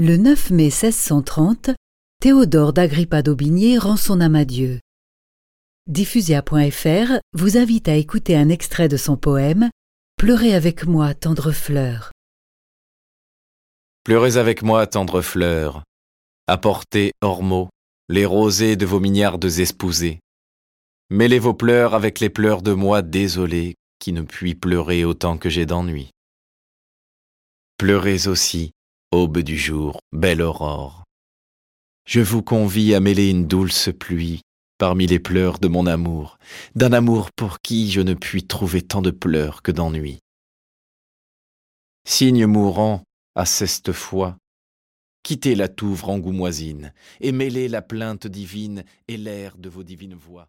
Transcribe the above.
Le 9 mai 1630, Théodore d'Agrippa d'Aubigné rend son âme à Dieu. Diffusia.fr vous invite à écouter un extrait de son poème Pleurez avec moi, tendre fleur. Pleurez avec moi, tendre fleur. Apportez, mots, les rosées de vos mignardes espousées. Mêlez vos pleurs avec les pleurs de moi désolé qui ne puis pleurer autant que j'ai d'ennui. Pleurez aussi, aube du jour, belle aurore. Je vous convie à mêler une douce pluie parmi les pleurs de mon amour, d'un amour pour qui je ne puis trouver tant de pleurs que d'ennui. Cygne mourant, à ceste fois, quittez la touvre angoumoisine et mêlez la plainte divine et l'air de vos divines voix.